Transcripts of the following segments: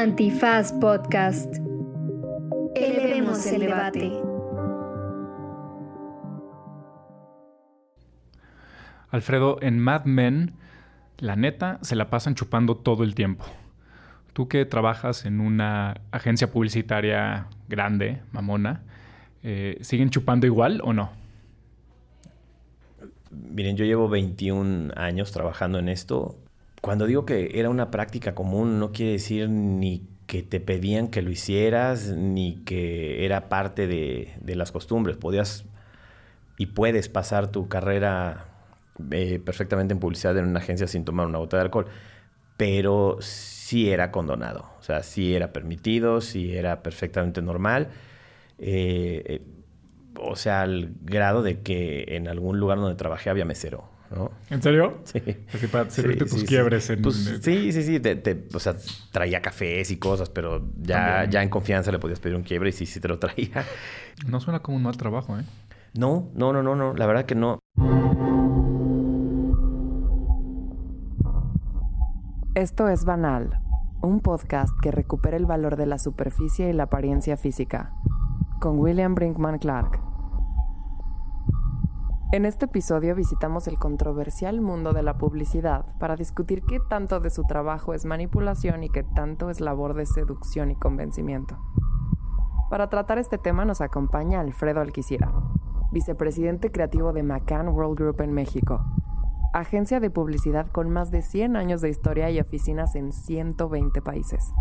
Antifaz Podcast. Elevemos el debate. Alfredo, en Mad Men, la neta, se la pasan chupando todo el tiempo. Tú que trabajas en una agencia publicitaria grande, mamona, eh, ¿siguen chupando igual o no? Miren, yo llevo 21 años trabajando en esto. Cuando digo que era una práctica común, no quiere decir ni que te pedían que lo hicieras, ni que era parte de, las costumbres. Podías y puedes pasar tu carrera eh, perfectamente en publicidad en una agencia sin tomar una bota de alcohol, pero sí era condonado, o sea, sí era permitido, sí era perfectamente normal, eh, eh, o sea, al grado de que en algún lugar donde trabajé había mesero. ¿No? ¿En serio? Sí. Así para servirte tus quiebres en... Pues, sí, sí, sí. o sea, traía cafés y cosas, pero ya, ya en confianza le podías pedir un quiebre y sí, sí te lo traía. No suena como un mal trabajo, ¿eh? No, no, no, no, no. La verdad que no. Esto es Banal, un podcast que recupera el valor de la superficie y la apariencia física, con William Brinkman Clark. En este episodio visitamos el controversial mundo de la publicidad para discutir qué tanto de su trabajo es manipulación y qué tanto es labor de seducción y convencimiento. Para tratar este tema nos acompaña Alfredo Alquiciera, vicepresidente creativo de McCann World Group en México, agencia de publicidad con más de 100 años de historia y oficinas en 120 países.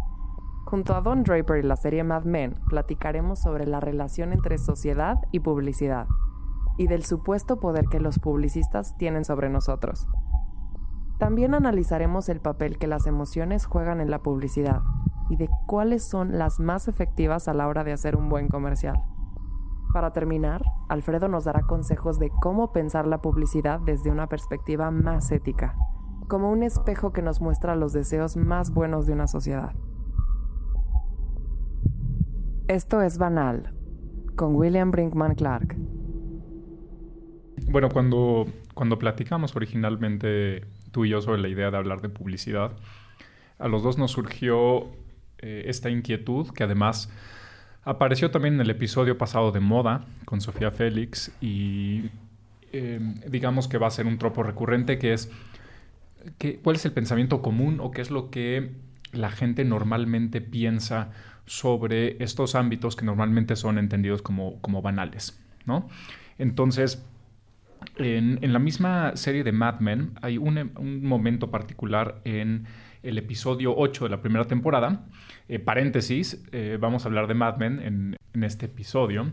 Junto a Don Draper y la serie Mad Men, platicaremos sobre la relación entre sociedad y publicidad y del supuesto poder que los publicistas tienen sobre nosotros. También analizaremos el papel que las emociones juegan en la publicidad y de cuáles son las más efectivas a la hora de hacer un buen comercial. Para terminar, Alfredo nos dará consejos de cómo pensar la publicidad desde una perspectiva más ética, como un espejo que nos muestra los deseos más buenos de una sociedad. Esto es Banal, con William Brinkman Clark. Bueno, cuando, cuando platicamos originalmente tú y yo sobre la idea de hablar de publicidad, a los dos nos surgió eh, esta inquietud que además Apareció también en el episodio pasado de Moda con Sofía Félix y em, digamos que va a ser un tropo recurrente que es que, cuál es el pensamiento común o qué es lo que la gente normalmente piensa sobre estos ámbitos que normalmente son entendidos como, como banales, ¿no? Entonces, en, la misma serie de Mad Men hay un, momento particular en el episodio 8 de la primera temporada. Eh, paréntesis, eh, vamos a hablar de Mad Men en, este episodio.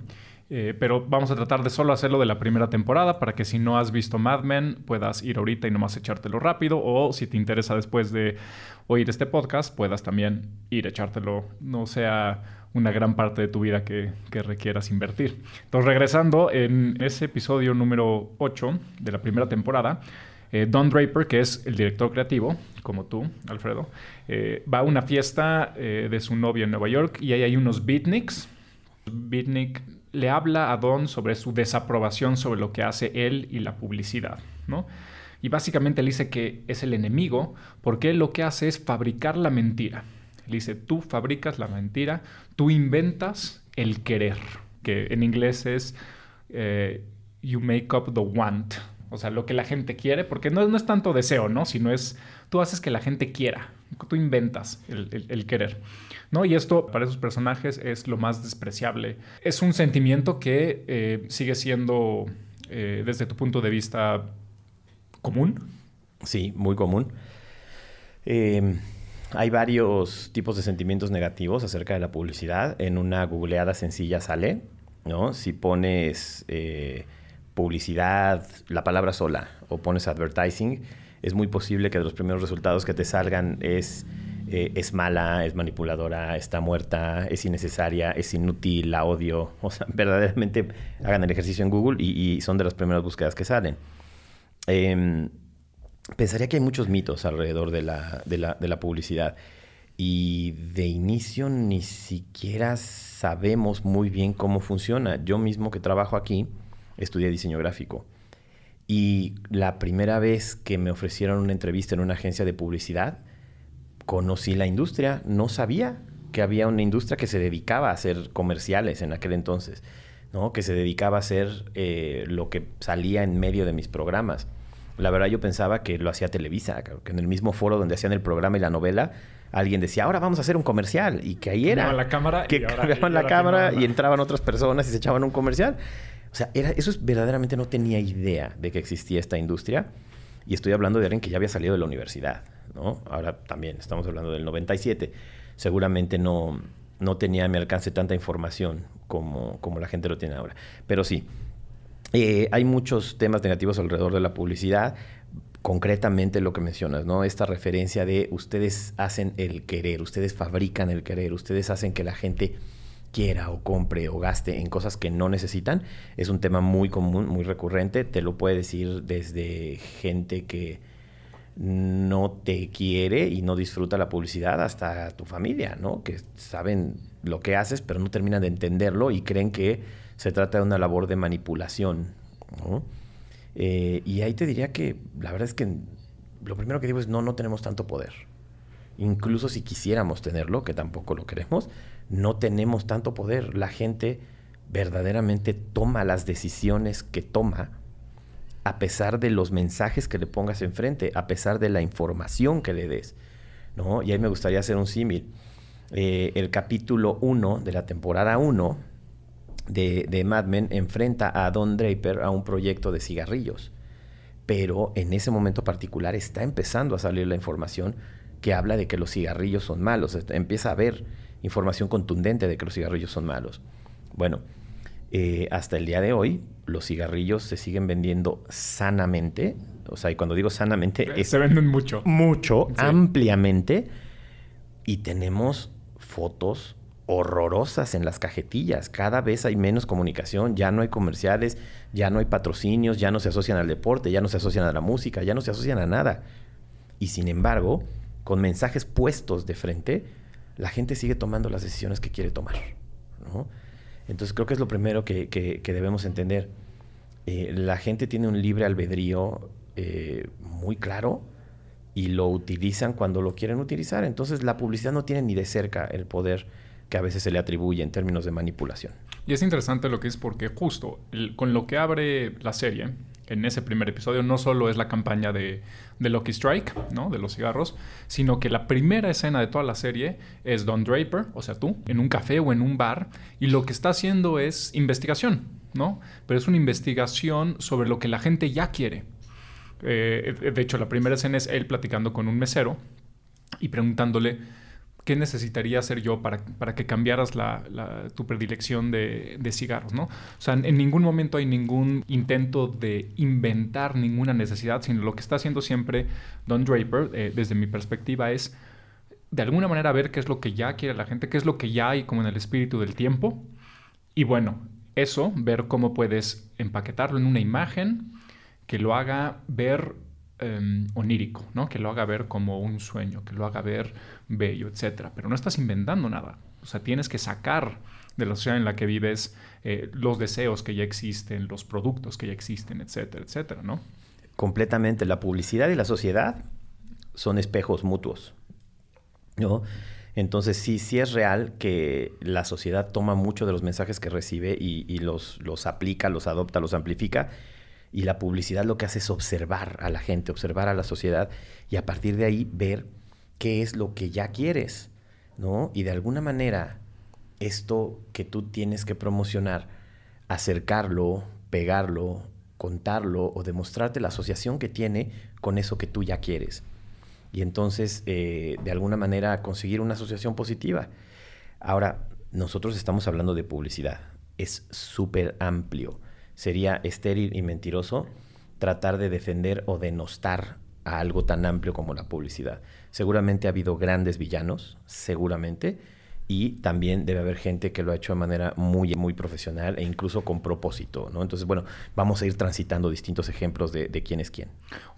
Eh, pero vamos a tratar de solo hacerlo de la primera temporada para que si no has visto Mad Men puedas ir ahorita y nomás echártelo rápido o si te interesa después de oír este podcast puedas también ir a echártelo, no sea una gran parte de tu vida que, requieras invertir. Entonces regresando en ese episodio número 8 de la primera temporada, eh, Don Draper, que es el director creativo, como tú, Alfredo, eh, va a una fiesta eh, de su novio en Nueva York y ahí hay unos beatniks. Beatnik le habla a Don sobre su desaprobación sobre lo que hace él y la publicidad, ¿no? Y básicamente le dice que es el enemigo porque él lo que hace es fabricar la mentira. Le dice, tú fabricas la mentira, tú inventas el querer, que en inglés es you make up the want, o sea, lo que la gente quiere, porque no, no es tanto deseo, ¿no? Sino es, tú haces que la gente quiera, tú inventas el, querer, ¿no? Y esto para esos personajes es lo más despreciable. Es un sentimiento que eh, sigue siendo, eh, desde tu punto de vista, común. Sí, muy común. Em, hay varios tipos de sentimientos negativos acerca de la publicidad. En una googleada sencilla sale, ¿no? Si pones... Eh, publicidad, la palabra sola, o pones advertising, es muy posible que de los primeros resultados que te salgan es, eh, es mala, es manipuladora, está muerta, es innecesaria, es inútil, la odio. O sea, verdaderamente hagan el ejercicio en Google y, son de las primeras búsquedas que salen. Em, pensaría que hay muchos mitos alrededor de la, de la, de la publicidad. Y de inicio ni siquiera sabemos muy bien cómo funciona. Yo mismo que trabajo aquí, estudié diseño gráfico. Y la primera vez que me ofrecieron una entrevista en una agencia de publicidad, conocí la industria, no sabía que había una industria que se dedicaba a hacer comerciales en aquel entonces, ¿no? Que se dedicaba a hacer eh, lo que salía en medio de mis programas. La verdad yo pensaba que lo hacía Televisa, que en el mismo foro donde hacían el programa y la novela, alguien decía, ahora vamos a hacer un comercial. Y que ahí era. la cámara que cargaban la cámara y entraban otras personas y se echaban un comercial. O sea, era, eso es verdaderamente no tenía idea de que existía esta industria. Y estoy hablando de alguien que ya había salido de la universidad, ¿no? Ahora también estamos hablando del 97. Seguramente no, no tenía a mi alcance tanta información como, como la gente lo tiene ahora. Pero sí, eh, hay muchos temas negativos alrededor de la publicidad concretamente lo que mencionas, ¿no? Esta referencia de ustedes hacen el querer, ustedes fabrican el querer, ustedes hacen que la gente quiera o compre o gaste en cosas que no necesitan, es un tema muy común, muy recurrente, te lo puede decir desde gente que no te quiere y no disfruta la publicidad hasta tu familia, ¿no? Que saben lo que haces pero no terminan de entenderlo y creen que se trata de una labor de manipulación, ¿no? Eh, y ahí te diría que la verdad es que lo primero que digo es no, no tenemos tanto poder. Incluso si quisiéramos tenerlo, que tampoco lo queremos, no tenemos tanto poder. La gente verdaderamente toma las decisiones que toma a pesar de los mensajes que le pongas enfrente, a pesar de la información que le des. ¿no? Y ahí me gustaría hacer un símil. Eh, el capítulo 1 de la temporada 1 de, Mad Men enfrenta a Don Draper a un proyecto de cigarrillos. Pero en ese momento particular está empezando a salir la información que habla de que los cigarrillos son malos. Empieza a haber información contundente de que los cigarrillos son malos. Bueno, eh, hasta el día de hoy los cigarrillos se siguen vendiendo sanamente. O sea, y cuando digo sanamente... se venden mucho. Mucho, ampliamente. Y tenemos fotos horrorosas en las cajetillas. Cada vez hay menos comunicación, ya no hay comerciales, ya no hay patrocinios, ya no se asocian al deporte, ya no se asocian a la música, ya no se asocian a nada. Y sin embargo, con mensajes puestos de frente, la gente sigue tomando las decisiones que quiere tomar. Entonces creo que es lo primero que, debemos entender. Eh, la gente tiene un libre albedrío eh, muy claro y lo utilizan cuando lo quieren utilizar. Entonces la publicidad no tiene ni de cerca el poder que a veces se le atribuye en términos de manipulación. Y es interesante lo que es porque justo con lo que abre la serie, en ese primer episodio, no solo es la campaña de, de Lucky Strike, ¿no? De los cigarros, sino que la primera escena de toda la serie es Don Draper, o sea, tú, en un café o en un bar, y lo que está haciendo es investigación, ¿no? Pero es una investigación sobre lo que la gente ya quiere. Eh, de hecho, la primera escena es él platicando con un mesero y preguntándole ¿qué necesitaría hacer yo para, para que cambiaras tu predilección de, cigarros? ¿no? O sea, en ningún momento hay ningún intento de inventar ninguna necesidad, sino lo que está haciendo siempre Don Draper, eh, desde mi perspectiva, es de alguna manera ver qué es lo que ya quiere la gente, qué es lo que ya hay como en el espíritu del tiempo. Y bueno, eso, ver cómo puedes empaquetarlo en una imagen que lo haga ver Em, onírico, ¿no? Que lo haga ver como un sueño, que lo haga ver bello, etc. Pero no estás inventando nada. O sea, tienes que sacar de la sociedad en la que vives eh, los deseos que ya existen, los productos que ya existen, etcétera, etcétera, ¿no? Completamente. La publicidad y la sociedad son espejos mutuos, ¿no? Entonces sí, sí es real que la sociedad toma mucho de los mensajes que recibe y, y los, los aplica, los adopta, los amplifica y la publicidad lo que hace es observar a la gente, observar a la sociedad y a partir de ahí ver qué es lo que ya quieres, ¿no? Y de alguna manera esto que tú tienes que promocionar, acercarlo, pegarlo, contarlo o demostrarte la asociación que tiene con eso que tú ya quieres. Y entonces, eh, de alguna manera, conseguir una asociación positiva. Ahora, nosotros estamos hablando de publicidad. Es súper amplio sería estéril y mentiroso tratar de defender o denostar a algo tan amplio como la publicidad. Seguramente ha habido grandes villanos, seguramente, y también debe haber gente que lo ha hecho de manera muy, muy profesional e incluso con propósito, ¿no? Entonces, bueno, vamos a ir transitando distintos ejemplos de, quién es quién.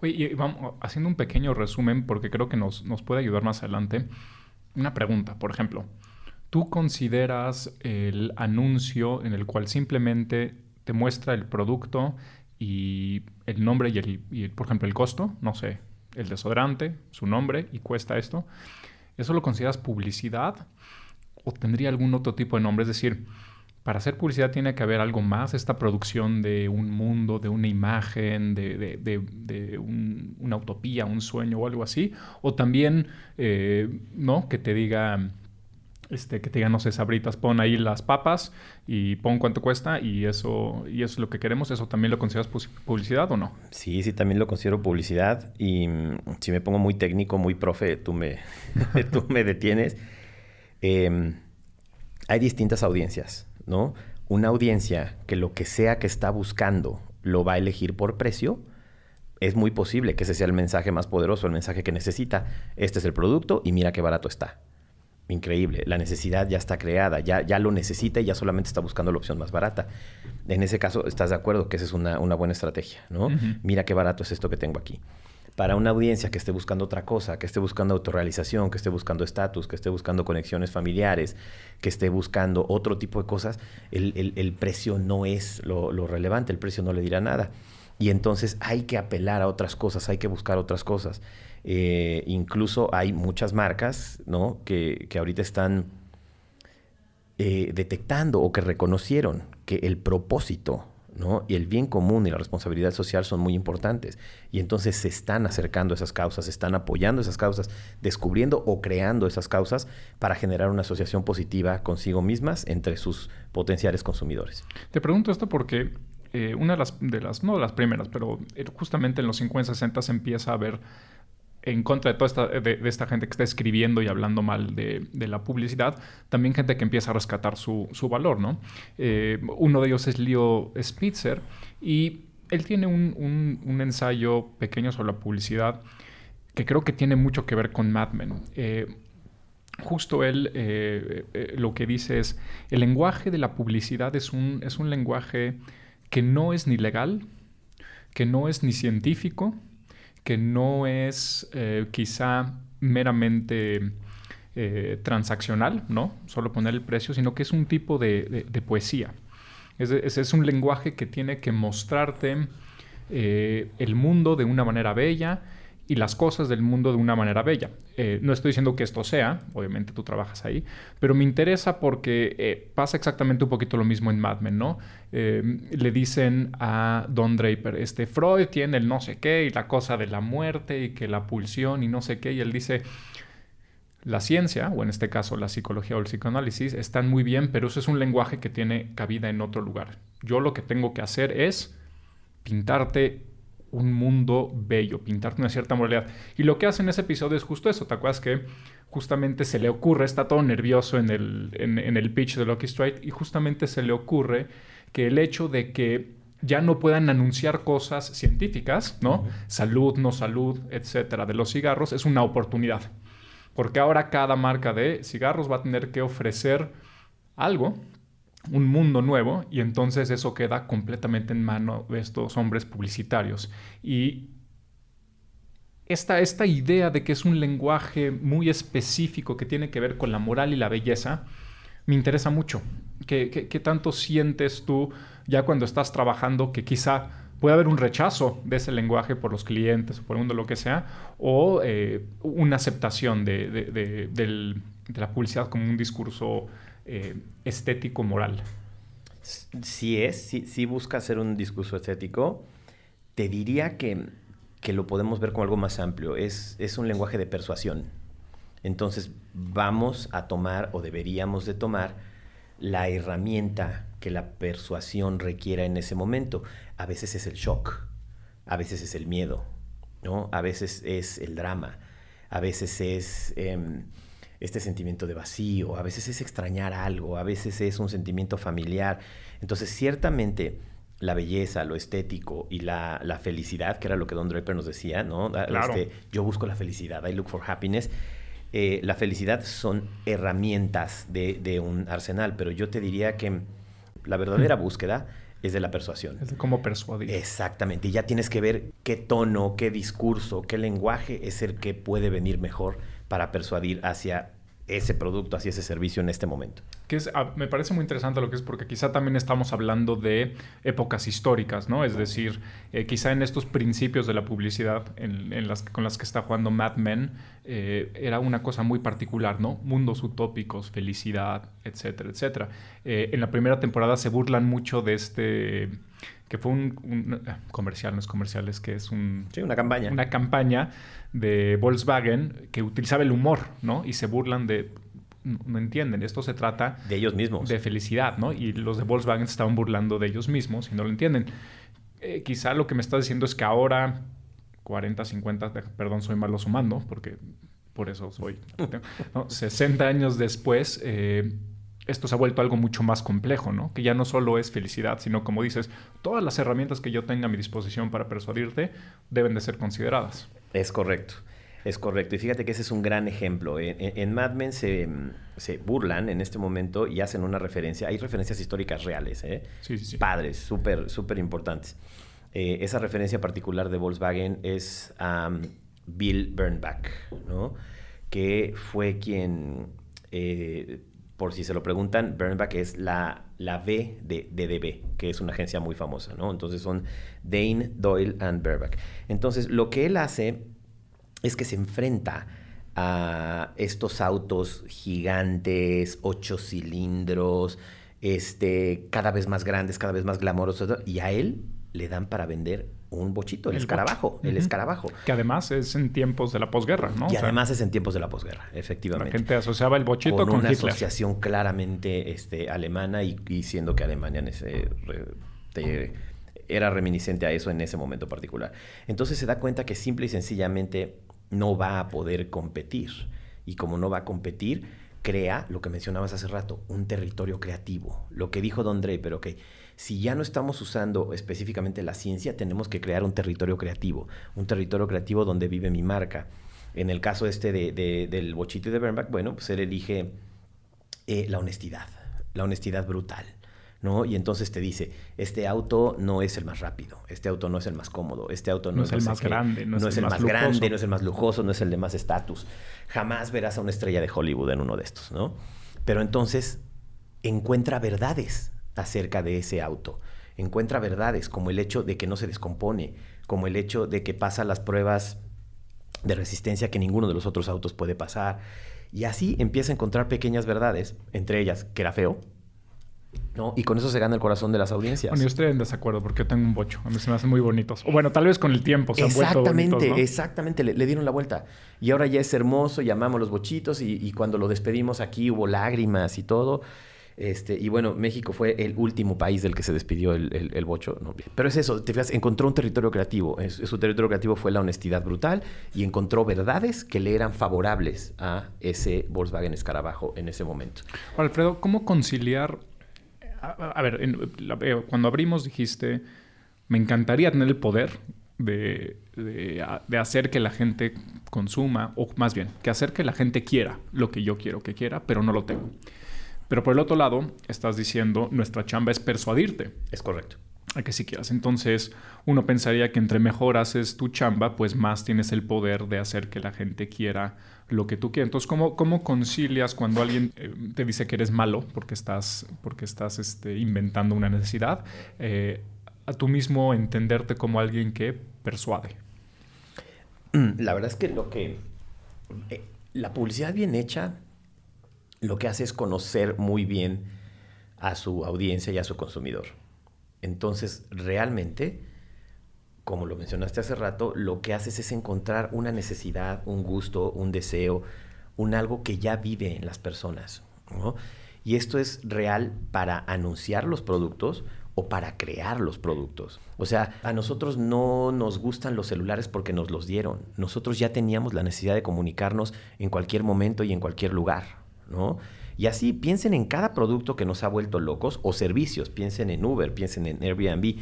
Oye, y vamos haciendo un pequeño resumen porque creo que nos, nos puede ayudar más adelante. Una pregunta, por ejemplo, ¿tú consideras el anuncio en el cual simplemente te muestra el producto y el nombre y, el, por ejemplo, el costo, no sé, el desodorante, su nombre y cuesta esto. ¿eso lo consideras publicidad? ¿O tendría algún otro tipo de nombre? Es decir, para hacer publicidad tiene que haber algo más, esta producción de un mundo, de una imagen, de, una utopía, un sueño o algo así. O también, eh, ¿no? Que te diga, este, que te diga, no sé, sabritas, pon ahí las papas y pon cuánto cuesta y eso, y eso es lo que queremos. ¿Eso también lo consideras publicidad o no? Sí, sí, también lo considero publicidad y mm, si me pongo muy técnico, muy profe, tú me, tú me detienes. Em, hay distintas audiencias, ¿no? Una audiencia que lo que sea que está buscando lo va a elegir por precio, es muy posible que ese sea el mensaje más poderoso, el mensaje que necesita. Este es el producto y mira qué barato está increíble. La necesidad ya está creada, ya, ya lo necesita y ya solamente está buscando la opción más barata. En ese caso, estás de acuerdo que esa es una, buena estrategia, ¿no? Mira qué barato es esto que tengo aquí. Para una audiencia que esté buscando otra cosa, que esté buscando autorrealización, que esté buscando estatus, que esté buscando conexiones familiares, que esté buscando otro tipo de cosas, el, precio no es lo, lo relevante, el precio no le dirá nada. Y entonces hay que apelar a otras cosas, hay que buscar otras cosas. Eh, incluso hay muchas marcas ¿no? que, que ahorita están eh, detectando o que reconocieron que el propósito ¿no? y el bien común y la responsabilidad social son muy importantes. Y entonces se están acercando a esas causas, se están apoyando esas causas, descubriendo o creando esas causas para generar una asociación positiva consigo mismas entre sus potenciales consumidores. Te pregunto esto porque eh, una de las, de las, no de las primeras, pero justamente en los 50, 60 se empieza a ver en contra de toda esta, de, esta gente que está escribiendo y hablando mal de, la publicidad, también gente que empieza a rescatar su, valor, ¿no? Eh, uno de ellos es Leo Spitzer y él tiene un, ensayo pequeño sobre la publicidad que creo que tiene mucho que ver con Mad Men. Eh, justo él eh, lo que dice es, el lenguaje de la publicidad es un, es un lenguaje que no es ni legal, que no es ni científico, que no es eh, quizá meramente eh, transaccional, ¿no? Solo poner el precio, sino que es un tipo de, poesía. Es, es, un lenguaje que tiene que mostrarte eh, el mundo de una manera bella y las cosas del mundo de una manera bella. Eh, no estoy diciendo que esto sea, obviamente tú trabajas ahí, pero me interesa porque eh, pasa exactamente un poquito lo mismo en Mad Men, ¿no? Eh, le dicen a Don Draper, este Freud tiene el no sé qué y la cosa de la muerte y que la pulsión y no sé qué, y él dice, la ciencia, o en este caso la psicología o el psicoanálisis, están muy bien, pero eso es un lenguaje que tiene cabida en otro lugar. Yo lo que tengo que hacer es pintarte un mundo bello, pintarte una cierta moralidad. Y lo que hace en ese episodio es justo eso. ¿Te acuerdas que justamente se le ocurre, está todo nervioso en el, en, el pitch de Lucky Strike, y justamente se le ocurre que el hecho de que ya no puedan anunciar cosas científicas, ¿no? Salud, no salud, etcétera, de los cigarros, es una oportunidad. Porque ahora cada marca de cigarros va a tener que ofrecer algo un mundo nuevo y entonces eso queda completamente en mano de estos hombres publicitarios. Y esta, esta idea de que es un lenguaje muy específico que tiene que ver con la moral y la belleza, me interesa mucho. ¿Qué, qué, tanto sientes tú ya cuando estás trabajando que quizá puede haber un rechazo de ese lenguaje por los clientes o por el mundo, lo que sea, o eh, una aceptación de, de, la publicidad como un discurso eh, estético-moral. Si es, si, busca hacer un discurso estético, te diría que, lo podemos ver como algo más amplio. Es, es un lenguaje de persuasión. Entonces vamos a tomar o deberíamos de tomar la herramienta que la persuasión requiera en ese momento. A veces es el shock, a veces es el miedo, ¿no? A veces es el drama, a veces es em, este sentimiento de vacío, a veces es extrañar algo, a veces es un sentimiento familiar. Entonces, ciertamente la belleza, lo estético y la, felicidad, que era lo que Don Draper nos decía, ¿no? Ah, este, yo busco la felicidad, I look for happiness. Eh, la felicidad son herramientas de, un arsenal, pero yo te diría que la verdadera hmm. búsqueda es de la persuasión. Es de cómo persuadir. Exactamente. Y ya tienes que ver qué tono, qué discurso, qué lenguaje es el que puede venir mejor para persuadir hacia ese producto, hacia ese servicio en este momento. Que es, ah, me parece muy interesante lo que es porque quizá también estamos hablando de épocas históricas, ¿no? Es decir, eh, quizá en estos principios de la publicidad en, las, con las que está jugando Mad Men, eh, era una cosa muy particular, ¿no? Mundos utópicos, felicidad, etcétera, etcétera. Eh, en la primera temporada se burlan mucho de este que fue un, comercial, no es comercial, es que es un... Sí, una campaña. Una campaña de Volkswagen que utilizaba el humor, ¿no? Y se burlan de... No entienden, esto se trata... De ellos mismos. De felicidad, ¿no? Y los de Volkswagen se estaban burlando de ellos mismos y no lo entienden. Eh, quizá lo que me está diciendo es que ahora, 40, 50, perdón, soy malo sumando, porque por eso soy... 60 años después... Eh, esto se ha vuelto algo mucho más complejo, ¿no? Que ya no solo es felicidad, sino como dices, todas las herramientas que yo tenga a mi disposición para persuadirte deben de ser consideradas. Es correcto. Es correcto. Y fíjate que ese es un gran ejemplo. En, Mad Men se, burlan en este momento y hacen una referencia. Hay referencias históricas reales, ¿eh? Sí, sí, sí. Padres, súper, súper importantes. Eh, esa referencia particular de Volkswagen es a Bill Bernbach, ¿no? Que fue quien eh, por si se lo preguntan, Bernbach es la, la B de DDB, que es una agencia muy famosa, ¿no? Entonces son Dane, Doyle and Bernbach. Entonces lo que él hace es que se enfrenta a estos autos gigantes, ocho cilindros, este, cada vez más grandes, cada vez más glamorosos, y a él le dan para vender un bochito, el, escarabajo, el escarabajo. Que además es en tiempos de la posguerra, ¿no? Y además es en tiempos de la posguerra, efectivamente. La gente asociaba el bochito con, con una asociación claramente este, alemana y, siendo que Alemania era reminiscente a eso en ese momento particular. Entonces se da cuenta que simple y sencillamente no va a poder competir. Y como no va a competir, crea lo que mencionabas hace rato, un territorio creativo. Lo que dijo Don Draper, ok si ya no estamos usando específicamente la ciencia, tenemos que crear un territorio creativo, un territorio creativo donde vive mi marca. En el caso este de, del bochito de Bernbach, bueno, pues él elige eh, la honestidad, la honestidad brutal. ¿No? Y entonces te dice, este auto no es el más rápido, este auto no es el más cómodo, este auto no, es, el más grande, no, es el, más, grande, no es el más lujoso, no es el de más estatus. Jamás verás a una estrella de Hollywood en uno de estos, ¿no? Pero entonces encuentra verdades, acerca de ese auto. Encuentra verdades como el hecho de que no se descompone, como el hecho de que pasa las pruebas de resistencia que ninguno de los otros autos puede pasar. Y así empieza a encontrar pequeñas verdades, entre ellas que era feo, ¿no? Y con eso se gana el corazón de las audiencias. Bueno, yo estoy en desacuerdo porque yo tengo un bocho. A mí se me hacen muy bonitos. O bueno, tal vez con el tiempo se han vuelto bonitos, Exactamente, exactamente. Le, dieron la vuelta. Y ahora ya es hermoso, llamamos los bochitos y, y, cuando lo despedimos aquí hubo lágrimas y todo. Este, y bueno, México fue el último país del que se despidió el, bocho. Pero es eso, te fijas, encontró un territorio creativo. su territorio creativo fue la honestidad brutal y encontró verdades que le eran favorables a ese Volkswagen Escarabajo en ese momento. Alfredo, ¿cómo conciliar? A, ver, eh, cuando abrimos dijiste, me encantaría tener el poder de, de, hacer que la gente consuma, o más bien, que hacer que la gente quiera lo que yo quiero que quiera, pero no lo tengo. Pero por el otro lado, estás diciendo, nuestra chamba es persuadirte. Es correcto. A que si quieras. Entonces, uno pensaría que entre mejor haces tu chamba, pues más tienes el poder de hacer que la gente quiera lo que tú quieres. Entonces, ¿cómo, cómo concilias cuando alguien eh, te dice que eres malo porque estás, porque estás este, inventando una necesidad, eh, a tú mismo entenderte como alguien que persuade? La verdad es que lo que... Eh, la publicidad bien hecha lo que hace es conocer muy bien a su audiencia y a su consumidor. Entonces, realmente, como lo mencionaste hace rato, lo que haces es encontrar una necesidad, un gusto, un deseo, un algo que ya vive en las personas. Y esto es real para anunciar los productos o para crear los productos. O sea, a nosotros no nos gustan los celulares porque nos los dieron. Nosotros ya teníamos la necesidad de comunicarnos en cualquier momento y en cualquier lugar. ¿no? Y así piensen en cada producto que nos ha vuelto locos o servicios, piensen en Uber, piensen en Airbnb.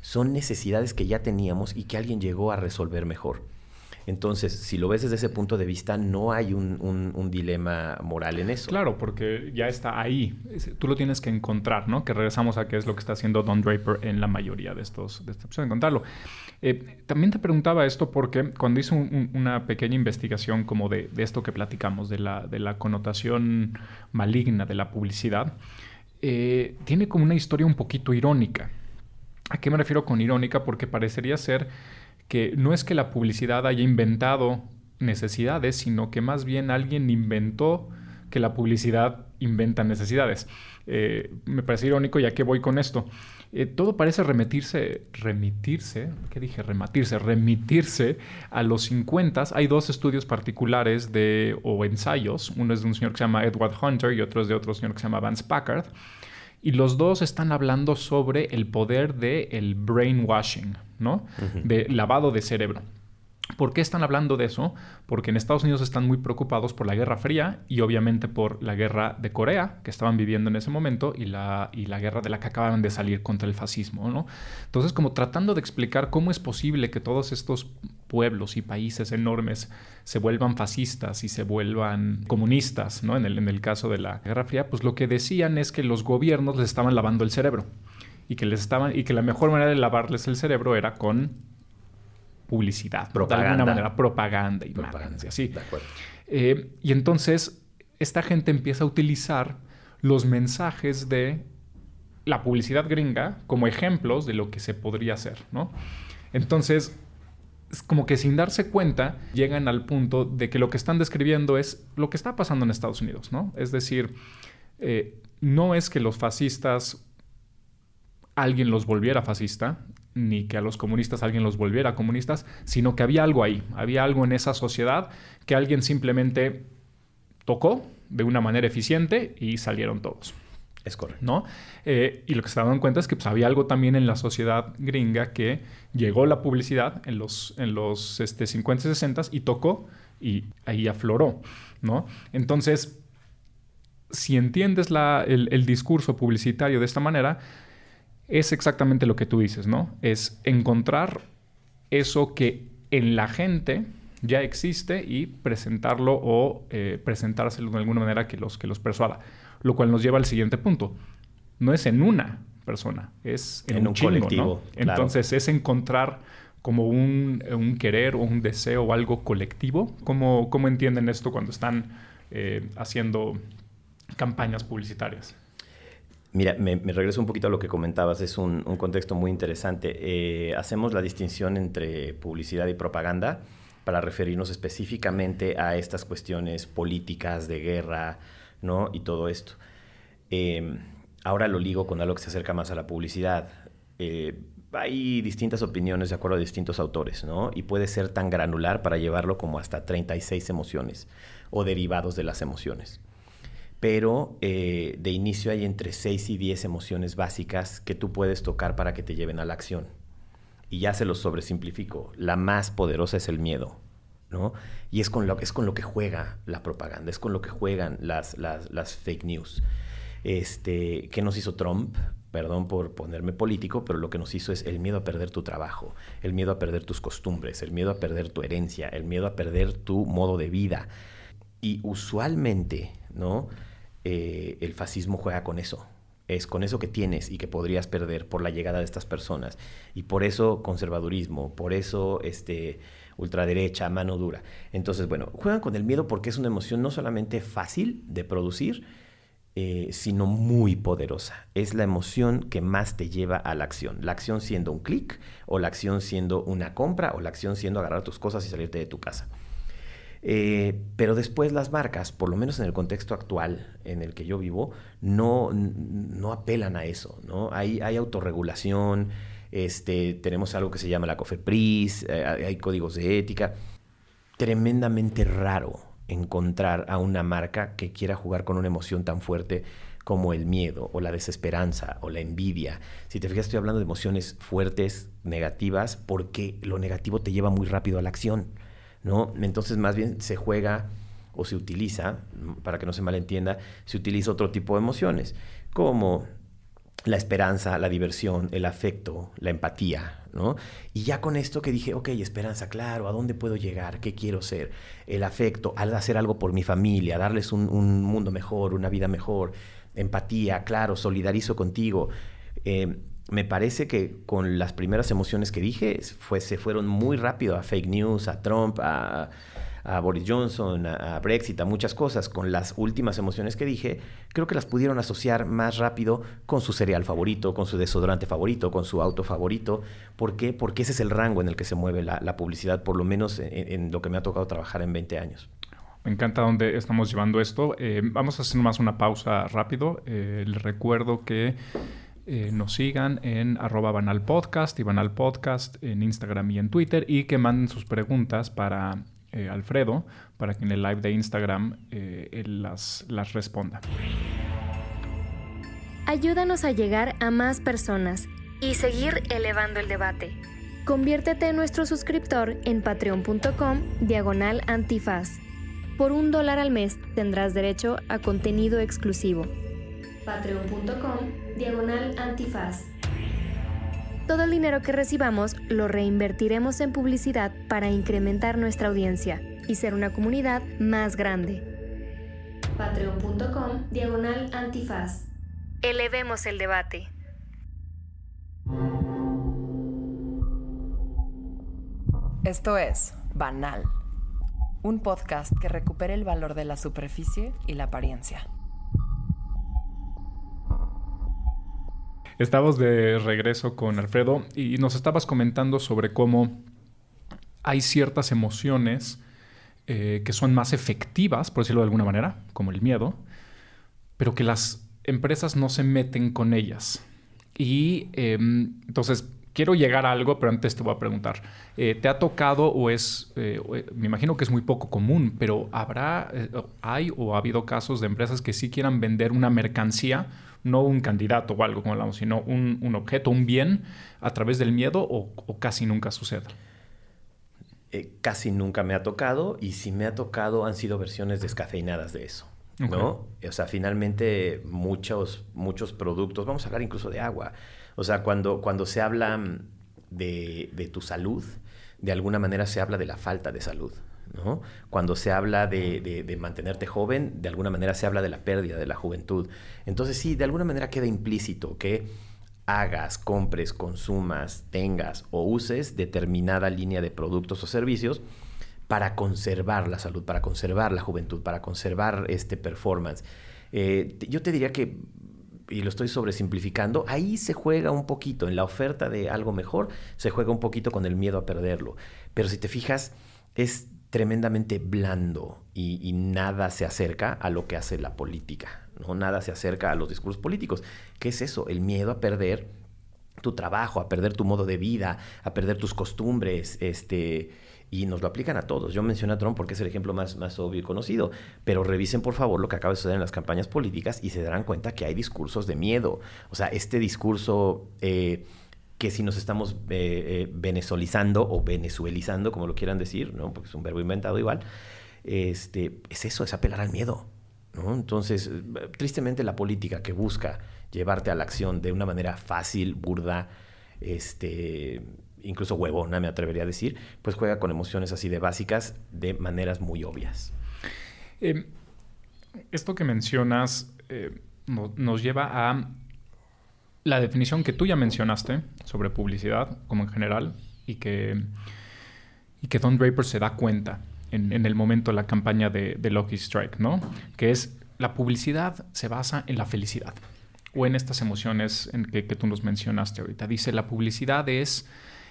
Son necesidades que ya teníamos y que alguien llegó a resolver mejor. Entonces, si lo ves desde ese punto de vista, no hay un, dilema moral en eso. Claro, porque ya está ahí. Tú lo tienes que encontrar, ¿no? Que regresamos a qué es lo que está haciendo Don Draper en la mayoría de estos, de estos encontrarlo. Eh, también te preguntaba esto porque cuando hice una pequeña investigación como de, esto que platicamos, de la, de la connotación maligna de la publicidad, eh, tiene como una historia un poquito irónica. ¿A qué me refiero con irónica? Porque parecería ser que no es que la publicidad haya inventado necesidades, sino que más bien alguien inventó que la publicidad inventa necesidades. Eh, me parece irónico ya que voy con esto. Eh, todo parece remitirse, remitirse, ¿qué dije? Rematirse, remitirse a los 50. Hay dos estudios particulares de, o ensayos. Uno es de un señor que se llama Edward Hunter y otro es de otro señor que se llama Vance Packard. Y los dos están hablando sobre el poder del el brainwashing, ¿no? De lavado de cerebro. ¿Por qué están hablando de eso? Porque en Estados Unidos están muy preocupados por la Guerra Fría y obviamente por la guerra de Corea que estaban viviendo en ese momento y la, y la guerra de la que acababan de salir contra el fascismo. ¿no? Entonces, como tratando de explicar cómo es posible que todos estos pueblos y países enormes se vuelvan fascistas y se vuelvan comunistas, ¿no? en, el, en el caso de la Guerra Fría, pues lo que decían es que los gobiernos les estaban lavando el cerebro y que, les estaban, y que la mejor manera de lavarles el cerebro era con publicidad, propaganda. de alguna manera, propaganda y propaganda. así. Eh, y entonces esta gente empieza a utilizar los mensajes de la publicidad gringa como ejemplos de lo que se podría hacer, ¿no? Entonces, es como que sin darse cuenta, llegan al punto de que lo que están describiendo es lo que está pasando en Estados Unidos, ¿no? Es decir, eh, no es que los fascistas alguien los volviera fascista, ni que a los comunistas alguien los volviera comunistas, sino que había algo ahí, había algo en esa sociedad que alguien simplemente tocó de una manera eficiente y salieron todos. Es correcto. ¿no? Eh, y lo que se daban cuenta es que pues, había algo también en la sociedad gringa que llegó la publicidad en los, en los este, 50 y 60 y tocó y ahí afloró. ¿no? Entonces, si entiendes el, el discurso publicitario de esta manera, es exactamente lo que tú dices, ¿no? Es encontrar eso que en la gente ya existe y presentarlo o eh, presentárselo de alguna manera que los, que los persuada. Lo cual nos lleva al siguiente punto. No es en una persona, es en, un, colectivo. Entonces es encontrar como un, querer o un deseo o algo colectivo. ¿Cómo, cómo entienden esto cuando están eh, haciendo campañas publicitarias? Mira, me, regreso un poquito a lo que comentabas, es un, contexto muy interesante. Eh, hacemos la distinción entre publicidad y propaganda para referirnos específicamente a estas cuestiones políticas, de guerra, ¿no? Y todo esto. Em, ahora lo ligo con algo que se acerca más a la publicidad. Eh, hay distintas opiniones de acuerdo a distintos autores, ¿no? Y puede ser tan granular para llevarlo como hasta 36 emociones o derivados de las emociones pero eh, de inicio hay entre 6 y 10 emociones básicas que tú puedes tocar para que te lleven a la acción. Y ya se los sobresimplifico. La más poderosa es el miedo, ¿no? Y es con lo, es con lo que juega la propaganda, es con lo que juegan las, las, fake news. Este, ¿Qué nos hizo Trump? Perdón por ponerme político, pero lo que nos hizo es el miedo a perder tu trabajo, el miedo a perder tus costumbres, el miedo a perder tu herencia, el miedo a perder tu modo de vida. Y usualmente, ¿no? Eh, el fascismo juega con eso. Es con eso que tienes y que podrías perder por la llegada de estas personas. Y por eso conservadurismo, por eso este, ultraderecha, mano dura. Entonces, bueno, juegan con el miedo porque es una emoción no solamente fácil de producir, eh, sino muy poderosa. Es la emoción que más te lleva a la acción. La acción siendo un clic, o la acción siendo una compra, o la acción siendo agarrar tus cosas y salirte de tu casa. Eh, pero después las marcas, por lo menos en el contexto actual en el que yo vivo, no, no apelan a eso, ¿no? Hay, hay autorregulación, este, tenemos algo que se llama la COFEPRIS, eh, hay códigos de ética. Tremendamente raro encontrar a una marca que quiera jugar con una emoción tan fuerte como el miedo o la desesperanza o la envidia. Si te fijas, estoy hablando de emociones fuertes, negativas, porque lo negativo te lleva muy rápido a la acción. ¿No? Entonces más bien se juega o se utiliza, para que no se malentienda, se utiliza otro tipo de emociones, como la esperanza, la diversión, el afecto, la empatía, ¿no? Y ya con esto que dije, ok, esperanza, claro, ¿a dónde puedo llegar? ¿Qué quiero ser? El afecto, al hacer algo por mi familia, darles un, mundo mejor, una vida mejor, empatía, claro, solidarizo contigo. Eh, me parece que con las primeras emociones que dije, fue, se fueron muy rápido a fake news, a Trump, a Boris Johnson, a, Brexit, a muchas cosas, con las últimas emociones que dije, creo que las pudieron asociar más rápido con su cereal favorito, con su desodorante favorito, con su auto favorito. ¿Por qué? Porque ese es el rango en el que se mueve la, publicidad, por lo menos en, lo que me ha tocado trabajar en 20 años. Me encanta dónde estamos llevando esto. Eh, vamos a hacer más una pausa rápido. Eh, les recuerdo que eh, nos sigan en arroba banalpodcast y banalpodcast en Instagram y en Twitter y que manden sus preguntas para eh, Alfredo para que en el live de Instagram eh, él las, las responda. Ayúdanos a llegar a más personas y seguir elevando el debate. Conviértete en nuestro suscriptor en patreon.com diagonal antifaz. Por un dólar al mes tendrás derecho a contenido exclusivo. Patreon.com diagonal antifaz. Todo el dinero que recibamos lo reinvertiremos en publicidad para incrementar nuestra audiencia y ser una comunidad más grande. Patreon.com Diagonal Antifaz. Elevemos el debate. Esto es Banal, un podcast que recupera el valor de la superficie y la apariencia. Estamos de regreso con Alfredo y nos estabas comentando sobre cómo hay ciertas emociones eh, que son más efectivas, por decirlo de alguna manera, como el miedo, pero que las empresas no se meten con ellas. Y em, entonces quiero llegar a algo, pero antes te voy a preguntar, eh, ¿te ha tocado o es, eh, me imagino que es muy poco común, pero habrá, hay o ha habido casos de empresas que sí quieran vender una mercancía no un candidato o algo como hablamos, sino un, objeto, un bien a través del miedo o, casi nunca sucede? Eh, casi nunca me ha tocado y si me ha tocado han sido versiones descafeinadas de eso. ¿no? O sea, finalmente muchos, muchos productos, vamos a hablar incluso de agua. O sea, cuando, cuando se habla de, de tu salud, de alguna manera se habla de la falta de salud. Cuando se habla de, mantenerte joven, de alguna manera se habla de la pérdida de la juventud. Entonces sí, de alguna manera queda implícito que hagas, compres, consumas, tengas o uses determinada línea de productos o servicios para conservar la salud, para conservar la juventud, para conservar este performance. Eh, yo te diría que, y lo estoy sobresimplificando, ahí se juega un poquito, en la oferta de algo mejor, se juega un poquito con el miedo a perderlo. Pero si te fijas, es tremendamente blando y, nada se acerca a lo que hace la política, ¿no? Nada se acerca a los discursos políticos. ¿Qué es eso? El miedo a perder tu trabajo, a perder tu modo de vida, a perder tus costumbres, este, y nos lo aplican a todos. Yo mencioné a Trump porque es el ejemplo más, más obvio y conocido, pero revisen por favor lo que acaba de suceder en las campañas políticas y se darán cuenta que hay discursos de miedo. O sea, este discurso... Eh, que si nos estamos eh, eh, venezolizando o venezuelizando, como lo quieran decir, ¿no? porque es un verbo inventado igual, este, es eso, es apelar al miedo. ¿no? Entonces, tristemente la política que busca llevarte a la acción de una manera fácil, burda, este, incluso huevona, me atrevería a decir, pues juega con emociones así de básicas de maneras muy obvias. Em, esto que mencionas eh, nos lleva a la definición que tú ya mencionaste sobre publicidad, como en general, y que, y que Don Draper se da cuenta en, el momento de la campaña de, de Lucky Strike, ¿no? Que es la publicidad se basa en la felicidad o en estas emociones en que, tú nos mencionaste ahorita. Dice, la publicidad es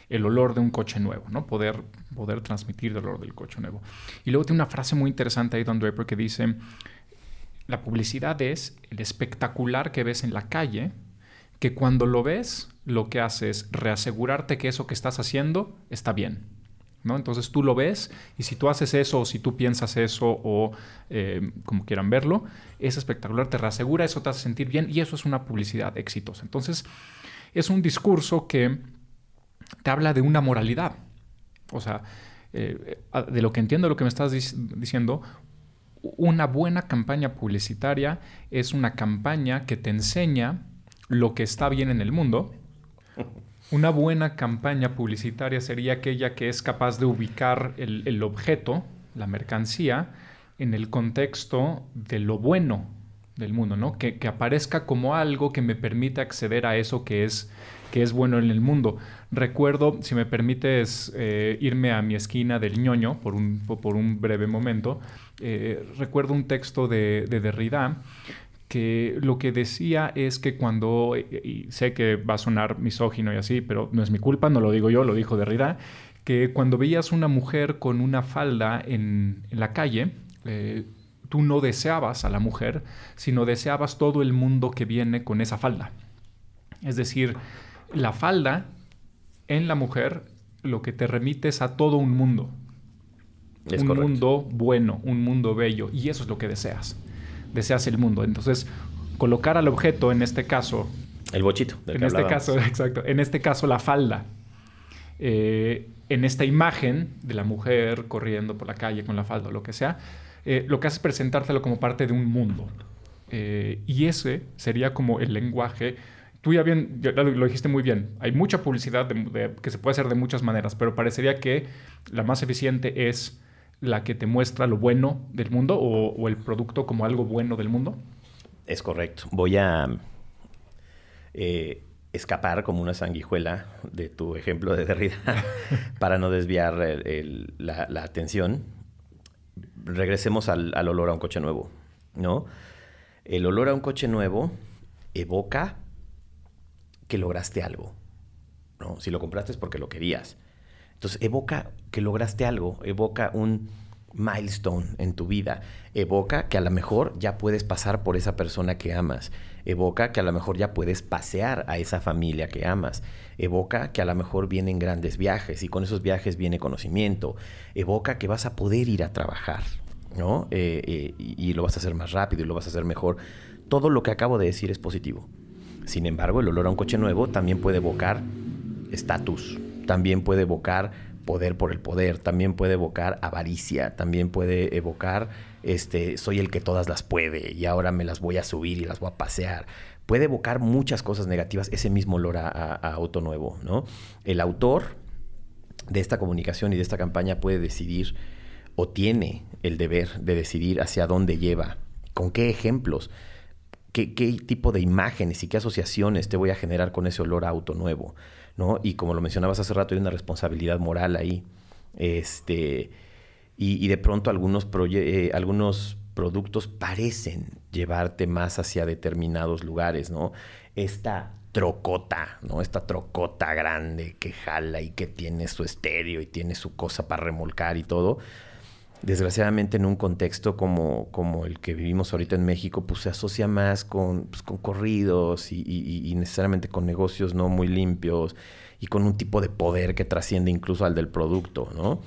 el olor de un coche nuevo, ¿no? Poder, poder transmitir el olor del coche nuevo. Y luego tiene una frase muy interesante ahí, Don Draper, que dice, la publicidad es el espectacular que ves en la calle que cuando lo ves, lo que hace es reasegurarte que eso que estás haciendo está bien. ¿no? Entonces tú lo ves y si tú haces eso o si tú piensas eso o eh, como quieran verlo, es espectacular, te reasegura, eso te hace sentir bien y eso es una publicidad exitosa. Entonces es un discurso que te habla de una moralidad. O sea, eh, de lo que entiendo, lo que me estás diciendo, una buena campaña publicitaria es una campaña que te enseña lo que está bien en el mundo, una buena campaña publicitaria sería aquella que es capaz de ubicar el, objeto, la mercancía, en el contexto de lo bueno del mundo, ¿no? Que, aparezca como algo que me permita acceder a eso que es, que es bueno en el mundo. Recuerdo, si me permites eh, irme a mi esquina del ñoño por un, por un breve momento, eh, recuerdo un texto de Derrida que lo que decía es que cuando, y sé que va a sonar misógino y así, pero no es mi culpa, no lo digo yo, lo dijo Derrida, que cuando veías una mujer con una falda en, la calle, eh, tú no deseabas a la mujer, sino deseabas todo el mundo que viene con esa falda. Es decir, la falda en la mujer lo que te remite es a todo un mundo. un mundo bueno, un mundo bello, y eso es lo que deseas deseas el mundo. Entonces, colocar al objeto, en este caso... El bochito. en este caso, exacto. En este caso, la falda. Eh, en esta imagen de la mujer corriendo por la calle con la falda o lo que sea, eh, lo que hace es presentártelo como parte de un mundo. Eh, y ese sería como el lenguaje. Tú ya bien, lo, dijiste muy bien, hay mucha publicidad que se puede hacer de muchas maneras, pero parecería que la más eficiente es la que te muestra lo bueno del mundo o, el producto como algo bueno del mundo? Es correcto. Voy a eh, escapar como una sanguijuela de tu ejemplo de Derrida para no desviar la, atención. Regresemos al, al, olor a un coche nuevo, ¿no? El olor a un coche nuevo evoca que lograste algo, ¿no? Si lo compraste es porque lo querías. Entonces evoca que lograste algo, evoca un milestone en tu vida, evoca que a lo mejor ya puedes pasar por esa persona que amas, evoca que a lo mejor ya puedes pasear a esa familia que amas, evoca que a lo mejor vienen grandes viajes y con esos viajes viene conocimiento, evoca que vas a poder ir a trabajar, ¿no? Eh, eh, y lo vas a hacer más rápido y lo vas a hacer mejor. Todo lo que acabo de decir es positivo. Sin embargo, el olor a un coche nuevo también puede evocar estatus, también puede evocar poder por el poder, también puede evocar avaricia, también puede evocar este soy el que todas las puede y ahora me las voy a subir y las voy a pasear. Puede evocar muchas cosas negativas ese mismo olor a, auto nuevo, ¿no? El autor de esta comunicación y de esta campaña puede decidir o tiene el deber de decidir hacia dónde lleva, con qué ejemplos, qué, qué tipo de imágenes y qué asociaciones te voy a generar con ese olor a auto nuevo. Y como lo mencionabas hace rato, hay una responsabilidad moral ahí. Este, y, de pronto algunos, eh, algunos productos parecen llevarte más hacia determinados lugares, ¿no? Esta trocota, ¿no? Esta trocota grande que jala y que tiene su estéreo y tiene su cosa para remolcar y todo desgraciadamente en un contexto como, como el que vivimos ahorita en México, pues se asocia más con, pues, con corridos y, necesariamente con negocios no muy limpios y con un tipo de poder que trasciende incluso al del producto, ¿no?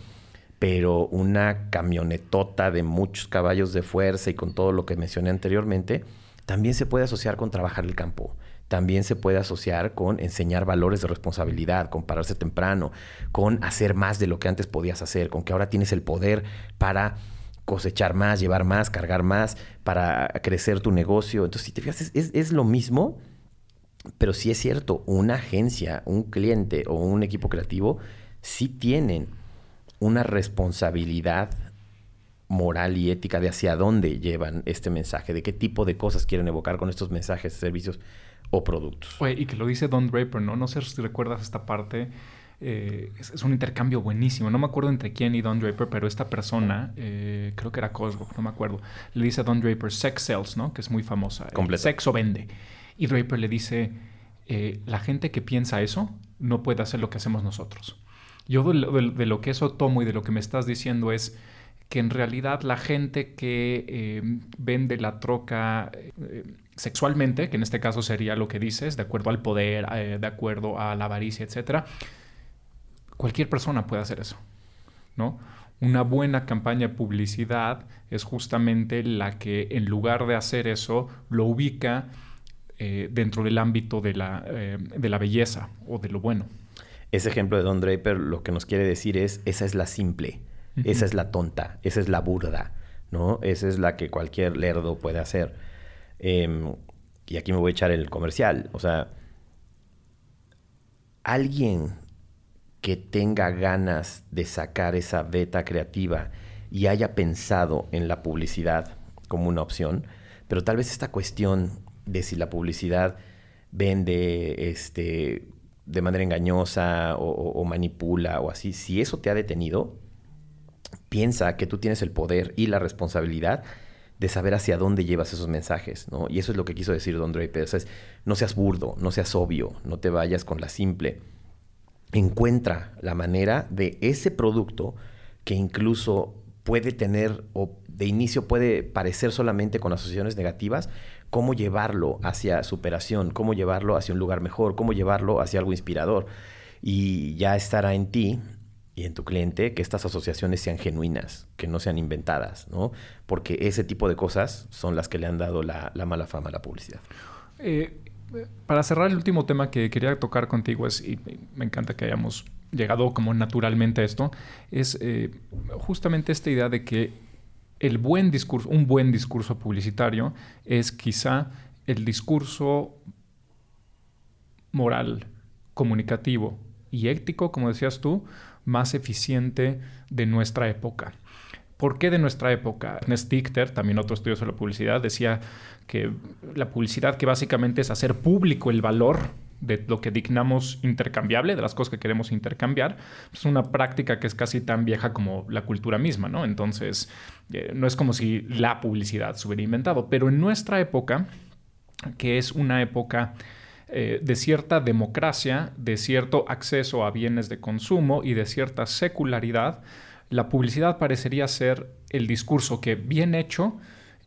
Pero una camionetota de muchos caballos de fuerza y con todo lo que mencioné anteriormente, también se puede asociar con trabajar el campo también se puede asociar con enseñar valores de responsabilidad, con pararse temprano, con hacer más de lo que antes podías hacer, con que ahora tienes el poder para cosechar más, llevar más, cargar más, para crecer tu negocio. Entonces, si te fijas, es, lo mismo, pero sí es cierto, una agencia, un cliente o un equipo creativo sí tienen una responsabilidad moral y ética de hacia dónde llevan este mensaje, de qué tipo de cosas quieren evocar con estos mensajes, servicios o productos. y que lo dice Don Draper, ¿no? No sé si recuerdas esta parte. Eh, es, un intercambio buenísimo. No me acuerdo entre quién y Don Draper, pero esta persona, eh, creo que era Cosgrove, no me acuerdo, le dice a Don Draper, sex sells, ¿no? Que es muy famosa. Eh, sexo vende. Y Draper le dice, la gente que piensa eso no puede hacer lo que hacemos nosotros. Yo de lo que eso tomo y de lo que me estás diciendo es que en realidad la gente que vende la troca sexualmente, que en este caso sería lo que dices, de acuerdo al poder, eh, de acuerdo a la avaricia, etc., cualquier persona puede hacer eso, ¿no? Una buena campaña de publicidad es justamente la que en lugar de hacer eso, lo ubica eh, dentro del ámbito de la, eh, de la belleza o de lo bueno. Ese ejemplo de Don Draper lo que nos quiere decir es, esa es la simple, esa es la tonta, esa es la burda, ¿no? Esa es la que cualquier lerdo puede hacer. Em, y aquí me voy a echar el comercial, o sea, alguien que tenga ganas de sacar esa beta creativa y haya pensado en la publicidad como una opción, pero tal vez esta cuestión de si la publicidad vende este, de manera engañosa o, manipula o así, si eso te ha detenido, piensa que tú tienes el poder y la responsabilidad de saber hacia dónde llevas esos mensajes, ¿no? Y eso es lo que quiso decir Don Draper. No seas burdo, no seas obvio, no te vayas con la simple. Encuentra la manera de ese producto que incluso puede tener o de inicio puede parecer solamente con asociaciones negativas, cómo llevarlo hacia superación, cómo llevarlo hacia un lugar mejor, cómo llevarlo hacia algo inspirador. Y ya estará en ti y en tu cliente que estas asociaciones sean genuinas, que no sean inventadas, ¿no? Porque ese tipo de cosas son las que le han dado la, mala fama a la publicidad. Eh, para cerrar el último tema que quería tocar contigo es, y me encanta que hayamos llegado como naturalmente a esto, es eh, justamente esta idea de que el buen discurso, un buen discurso publicitario es quizá el discurso moral, comunicativo y ético, como decías tú, más eficiente de nuestra época. ¿Por qué de nuestra época? Ernest Dichter, también otro estudio sobre la publicidad, decía que la publicidad que básicamente es hacer público el valor de lo que dignamos intercambiable, de las cosas que queremos intercambiar, es una práctica que es casi tan vieja como la cultura misma, ¿no? Entonces, eh, no es como si la publicidad se hubiera inventado, pero en nuestra época, que es una época eh, de cierta democracia, de cierto acceso a bienes de consumo y de cierta secularidad, la publicidad parecería ser el discurso que, bien hecho,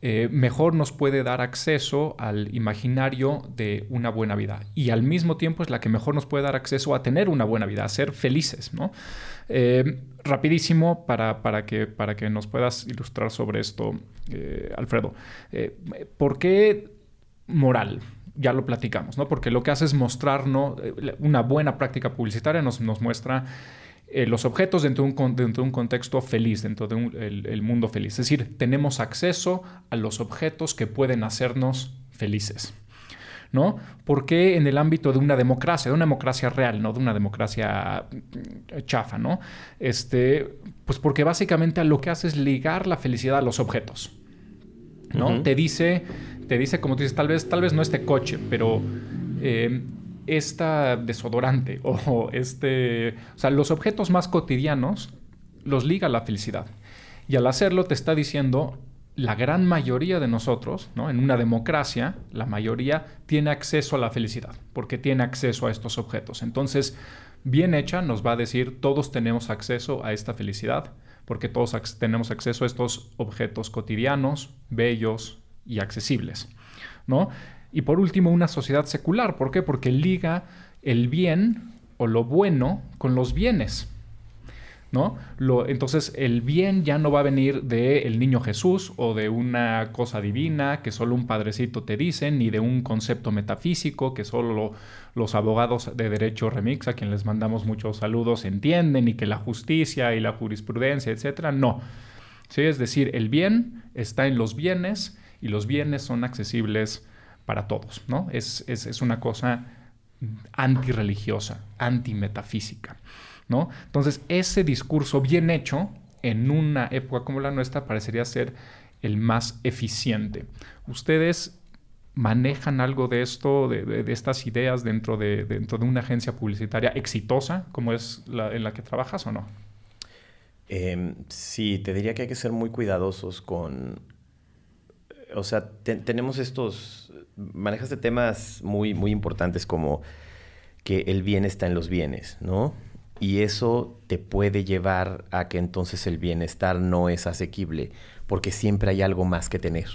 eh, mejor nos puede dar acceso al imaginario de una buena vida y al mismo tiempo es la que mejor nos puede dar acceso a tener una buena vida, a ser felices. ¿no? Eh, rapidísimo para, para, que, para que nos puedas ilustrar sobre esto, Alfredo. ¿Por qué moral? Ya lo platicamos, ¿no? Porque lo que hace es mostrarnos una buena práctica publicitaria, nos, nos muestra eh, los objetos dentro de un, dentro de un contexto feliz, dentro del de el mundo feliz. Es decir, tenemos acceso a los objetos que pueden hacernos felices. ¿no? ¿Por qué en el ámbito de una democracia, de una democracia real, no de una democracia mm, chafa, ¿no? Este, pues porque básicamente lo que hace es ligar la felicidad a los objetos, ¿no? Te dice, te dice, como tú dices, tal vez, tal vez no este coche, pero eh, esta desodorante o este... O sea, los objetos más cotidianos los liga a la felicidad. Y al hacerlo te está diciendo, la gran mayoría de nosotros, ¿no? en una democracia, la mayoría tiene acceso a la felicidad, porque tiene acceso a estos objetos. Entonces, bien hecha nos va a decir, todos tenemos acceso a esta felicidad, porque todos tenemos acceso a estos objetos cotidianos, bellos y accesibles. ¿no? Y por último, una sociedad secular. ¿Por qué? Porque liga el bien o lo bueno con los bienes. ¿No? Lo, entonces el bien ya no va a venir de el niño Jesús o de una cosa divina que solo un padrecito te dice, ni de un concepto metafísico que solo los abogados de derecho remix, a quien les mandamos muchos saludos, entienden y que la justicia y la jurisprudencia, etcétera. No. ¿Sí? Es decir, el bien está en los bienes y los bienes son accesibles para todos, ¿no? Es, una cosa antirreligiosa, antimetafísica, ¿no? Entonces, ese discurso bien hecho en una época como la nuestra parecería ser el más eficiente. ¿Ustedes manejan algo de esto, de, estas ideas dentro de, dentro de una agencia publicitaria exitosa como es la en la que trabajas o no? Em, sí, te diría que hay que ser muy cuidadosos con... O sea, tenemos estos manejaste temas muy, muy importantes como que el bien está en los bienes, ¿no? Y eso te puede llevar a que entonces el bienestar no es asequible, porque siempre hay algo más que tener,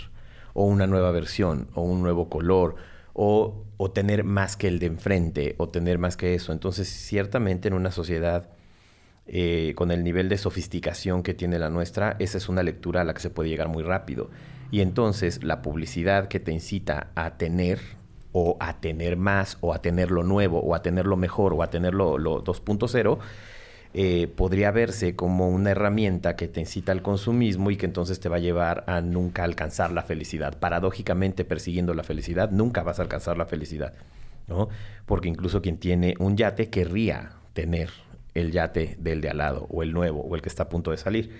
o una nueva versión, o un nuevo color, o, o tener más que el de enfrente, o tener más que eso. Entonces, ciertamente en una sociedad eh, con el nivel de sofisticación que tiene la nuestra, esa es una lectura a la que se puede llegar muy rápido. Y entonces la publicidad que te incita a tener o a tener más o a tener lo nuevo o a tener lo mejor o a tener lo, 2.0, eh, podría verse como una herramienta que te incita al consumismo y que entonces te va a llevar a nunca alcanzar la felicidad. Paradójicamente, persiguiendo la felicidad, nunca vas a alcanzar la felicidad, ¿no? Porque incluso quien tiene un yate querría tener el yate del de al lado, o el nuevo, o el que está a punto de salir.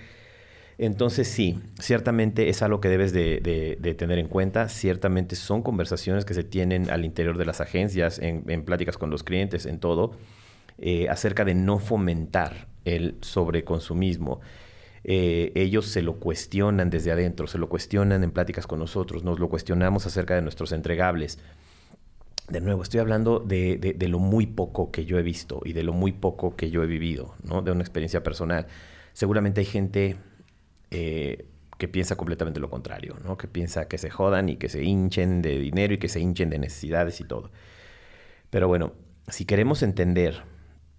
Entonces sí, ciertamente es algo que debes de, tener en cuenta. Ciertamente son conversaciones que se tienen al interior de las agencias, en, pláticas con los clientes, en todo, eh, acerca de no fomentar el sobreconsumismo. Eh, ellos se lo cuestionan desde adentro, se lo cuestionan en pláticas con nosotros, nos lo cuestionamos acerca de nuestros entregables. De nuevo, estoy hablando de, de, lo muy poco que yo he visto y de lo muy poco que yo he vivido, ¿no? de una experiencia personal. Seguramente hay gente eh, que piensa completamente lo contrario, ¿no? Que piensa que se jodan y que se hinchen de dinero y que se hinchen de necesidades y todo. Pero bueno, si queremos entender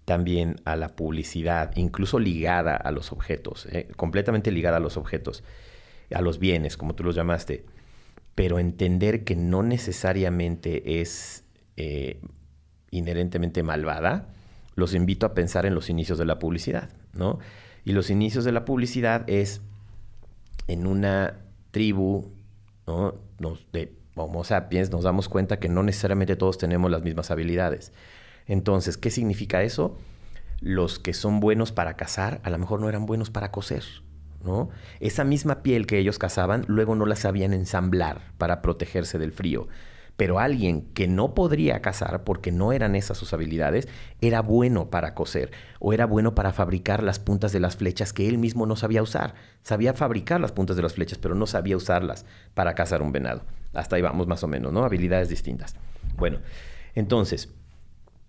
también a la publicidad, incluso ligada a los objetos, ¿eh? completamente ligada a los objetos, a los bienes, como tú los llamaste, pero entender que no necesariamente es eh, inherentemente malvada, los invito a pensar en los inicios de la publicidad, ¿no? Y los inicios de la publicidad es en una tribu, ¿no? Nos, de Homo sapiens, nos damos cuenta que no necesariamente todos tenemos las mismas habilidades. Entonces, ¿qué significa eso? Los que son buenos para cazar, a lo mejor no eran buenos para coser, ¿no? Esa misma piel que ellos cazaban, luego no la sabían ensamblar para protegerse del frío. Pero alguien que no podría cazar porque no eran esas sus habilidades, era bueno para coser o era bueno para fabricar las puntas de las flechas que él mismo no sabía usar. Sabía fabricar las puntas de las flechas, pero no sabía usarlas para cazar un venado. Hasta ahí vamos más o menos, ¿no? Habilidades distintas. Bueno, entonces,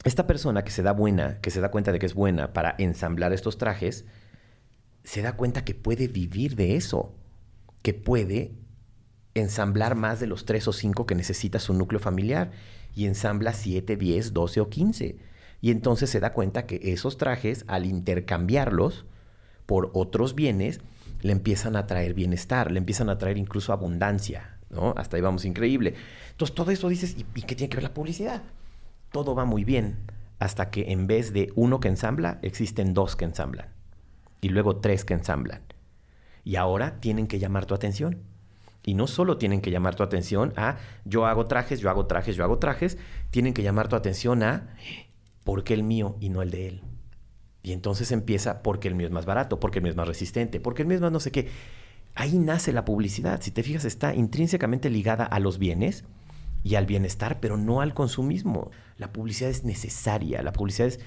esta persona que se da buena, que se da cuenta de que es buena para ensamblar estos trajes, se da cuenta que puede vivir de eso, que puede ensamblar más de los tres o cinco que necesita su núcleo familiar y ensambla 7, 10, 12 o 15. Y entonces se da cuenta que esos trajes, al intercambiarlos por otros bienes, le empiezan a traer bienestar, le empiezan a traer incluso abundancia, ¿no? Hasta ahí vamos increíble. Entonces todo eso dices, ¿y, qué tiene que ver la publicidad? Todo va muy bien hasta que en vez de uno que ensambla, existen dos que ensamblan. Y luego tres que ensamblan. Y ahora tienen que llamar tu atención. Y no solo tienen que llamar tu atención a yo hago trajes, yo hago trajes, yo hago trajes, tienen que llamar tu atención a por qué el mío y no el de él. Y entonces empieza porque el mío es más barato, porque el mío es más resistente, porque el mío es más no sé qué. Ahí nace la publicidad. Si te fijas, está intrínsecamente ligada a los bienes y al bienestar, pero no al consumismo. La publicidad es necesaria, la publicidad es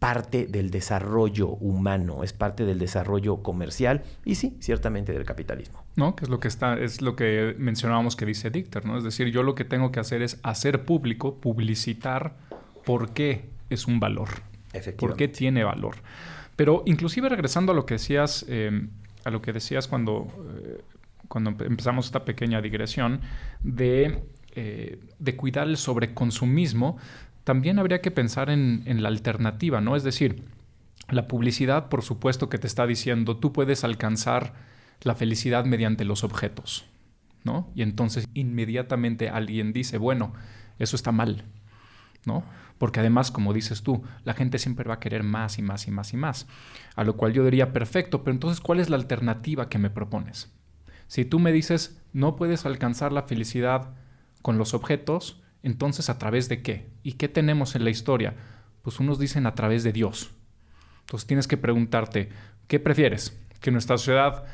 parte del desarrollo humano, es parte del desarrollo comercial y sí, ciertamente del capitalismo. ¿No? Que es lo que está, es lo que mencionábamos que dice Dicter, ¿no? Es decir, yo lo que tengo que hacer es hacer público, publicitar por qué es un valor. Por qué tiene valor. Pero inclusive regresando a lo que decías, em, a lo que decías cuando, eh, cuando empezamos esta pequeña digresión de, eh, de cuidar el sobreconsumismo, también habría que pensar en, la alternativa, ¿no? Es decir, la publicidad, por supuesto, que te está diciendo, tú puedes alcanzar la felicidad mediante los objetos, ¿no? Y entonces inmediatamente alguien dice, bueno, eso está mal, ¿no? Porque además, como dices tú, la gente siempre va a querer más y más y más y más. A lo cual yo diría, perfecto, pero entonces, ¿cuál es la alternativa que me propones? Si tú me dices, no puedes alcanzar la felicidad con los objetos, entonces, ¿a través de qué? ¿Y qué tenemos en la historia? Pues unos dicen a través de Dios. Entonces tienes que preguntarte, ¿qué prefieres? ¿Que nuestra sociedad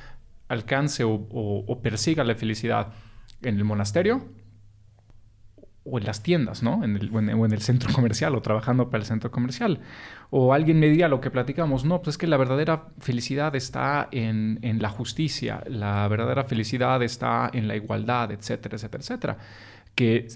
alcance o, persiga la felicidad en el monasterio o en las tiendas, ¿no? En el, o, en, el centro comercial o trabajando para el centro comercial. O alguien me diría lo que platicamos, no, pues es que la verdadera felicidad está en, en, la justicia, la verdadera felicidad está en la igualdad, etcétera, etcétera, etcétera. Que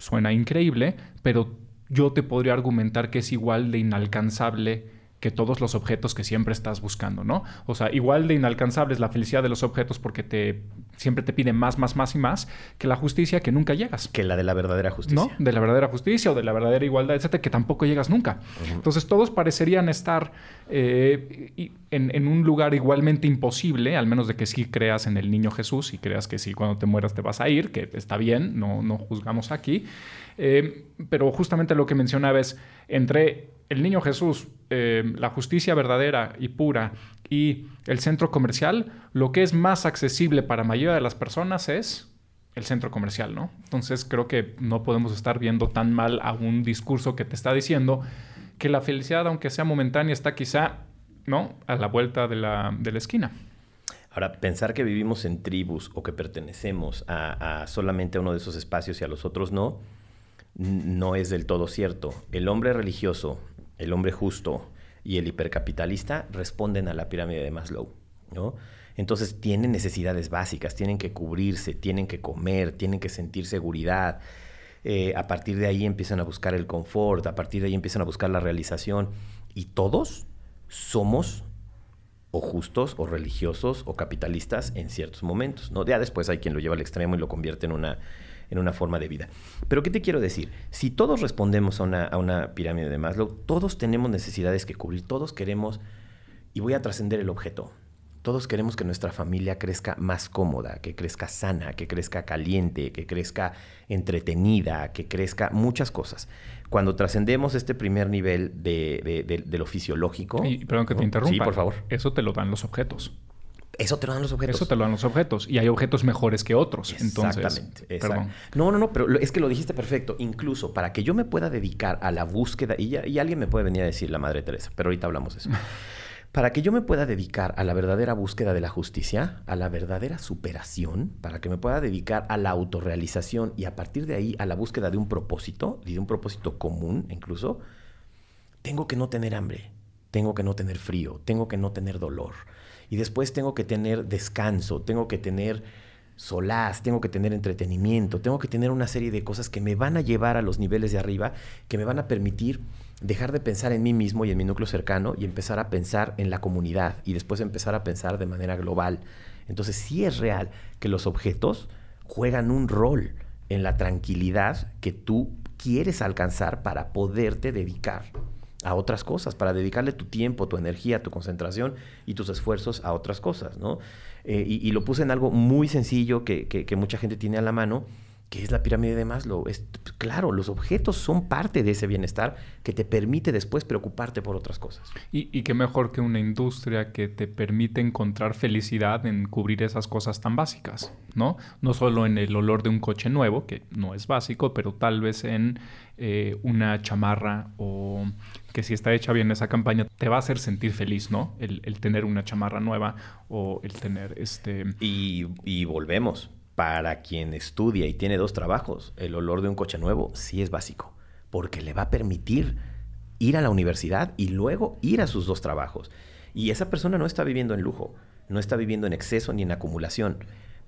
suena increíble, pero yo te podría argumentar que es igual de inalcanzable que todos los objetos que siempre estás buscando, ¿no? O sea, igual de inalcanzable es la felicidad de los objetos porque te siempre te piden más, más, más y más que la justicia que nunca llegas. Que la de la verdadera justicia. ¿No? De la verdadera justicia o de la verdadera igualdad, etcétera, que tampoco llegas nunca. Entonces todos parecerían estar eh, en, en, un lugar igualmente imposible, al menos de que sí creas en el niño Jesús y creas que sí cuando te mueras te vas a ir, que está bien, no, no juzgamos aquí. Eh, pero justamente lo que mencionaba es entre el niño Jesús, eh, la justicia verdadera y pura y el centro comercial, lo que es más accesible para la mayoría de las personas es el centro comercial, ¿no? Entonces creo que no podemos estar viendo tan mal a un discurso que te está diciendo que la felicidad, aunque sea momentánea, está quizá, ¿no? A la vuelta de la, de la esquina. Ahora, pensar que vivimos en tribus o que pertenecemos a, a solamente a uno de esos espacios y a los otros no, no es del todo cierto. El hombre religioso, el hombre justo y el hipercapitalista responden a la pirámide de Maslow, ¿no? Entonces tienen necesidades básicas, tienen que cubrirse, tienen que comer, tienen que sentir seguridad. Eh, a partir de ahí empiezan a buscar el confort, a partir de ahí empiezan a buscar la realización. Y todos somos o justos o religiosos o capitalistas en ciertos momentos. ¿no? Ya después hay quien lo lleva al extremo y lo convierte en una, en una forma de vida. Pero ¿qué te quiero decir? Si todos respondemos a una, a una pirámide de Maslow, todos tenemos necesidades que cubrir, todos queremos, y voy a trascender el objeto, todos queremos que nuestra familia crezca más cómoda, que crezca sana, que crezca caliente, que crezca entretenida, que crezca muchas cosas. Cuando trascendemos este primer nivel de, lo fisiológico... Y, perdón que te interrumpa. Sí, por favor. Eso te lo dan los objetos. Eso te lo dan los objetos. Eso te lo dan los objetos. Y hay objetos mejores que otros. Exactamente. Perdón. No, no, no, pero es que lo dijiste perfecto. Incluso para que yo me pueda dedicar a la búsqueda, y, y alguien me puede venir a decir la Madre Teresa, pero ahorita hablamos de eso. Para que yo me pueda dedicar a la verdadera búsqueda de la justicia, a la verdadera superación, para que me pueda dedicar a la autorrealización y a partir de ahí a la búsqueda de un propósito, y de un propósito común incluso, tengo que no tener hambre, tengo que no tener frío, tengo que no tener dolor. Y después tengo que tener descanso, tengo que tener solaz, tengo que tener entretenimiento, tengo que tener una serie de cosas que me van a llevar a los niveles de arriba, que me van a permitir dejar de pensar en mí mismo y en mi núcleo cercano y empezar a pensar en la comunidad y después empezar a pensar de manera global. Entonces sí es real que los objetos juegan un rol en la tranquilidad que tú quieres alcanzar para poderte dedicar a otras cosas, para dedicarle tu tiempo, tu energía, tu concentración y tus esfuerzos a otras cosas, ¿no? Eh, y, lo puse en algo muy sencillo que, que mucha gente tiene a la mano, ¿Qué es la pirámide de Maslow? Es, claro, los objetos son parte de ese bienestar que te permite después preocuparte por otras cosas. Y, qué mejor que una industria que te permite encontrar felicidad en cubrir esas cosas tan básicas, ¿no? No solo en el olor de un coche nuevo, que no es básico, pero tal vez en eh, una chamarra o que si está hecha bien esa campaña te va a hacer sentir feliz, ¿no? El, tener una chamarra nueva o el tener este... Y, y volvemos para quien estudia y tiene dos trabajos, el olor de un coche nuevo sí es básico, porque le va a permitir ir a la universidad y luego ir a sus dos trabajos. Y esa persona no está viviendo en lujo, no está viviendo en exceso ni en acumulación,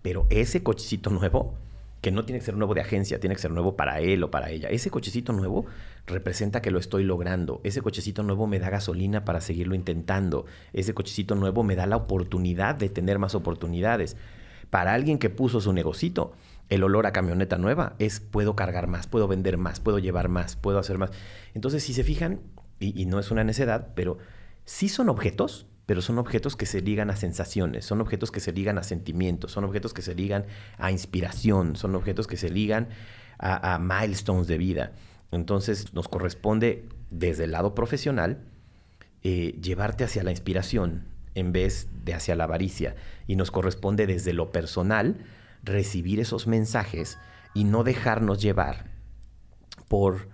pero ese cochecito nuevo, que no tiene que ser nuevo de agencia, tiene que ser nuevo para él o para ella, ese cochecito nuevo representa que lo estoy logrando, ese cochecito nuevo me da gasolina para seguirlo intentando, ese cochecito nuevo me da la oportunidad de tener más oportunidades. Para alguien que puso su negocito, el olor a camioneta nueva es puedo cargar más, puedo vender más, puedo llevar más, puedo hacer más. Entonces, si se fijan, y, no es una necedad, pero sí son objetos, pero son objetos que se ligan a sensaciones, son objetos que se ligan a sentimientos, son objetos que se ligan a inspiración, son objetos que se ligan a, milestones de vida. Entonces nos corresponde desde el lado profesional eh, llevarte hacia la inspiración, en vez de hacia la avaricia. Y nos corresponde desde lo personal recibir esos mensajes y no dejarnos llevar por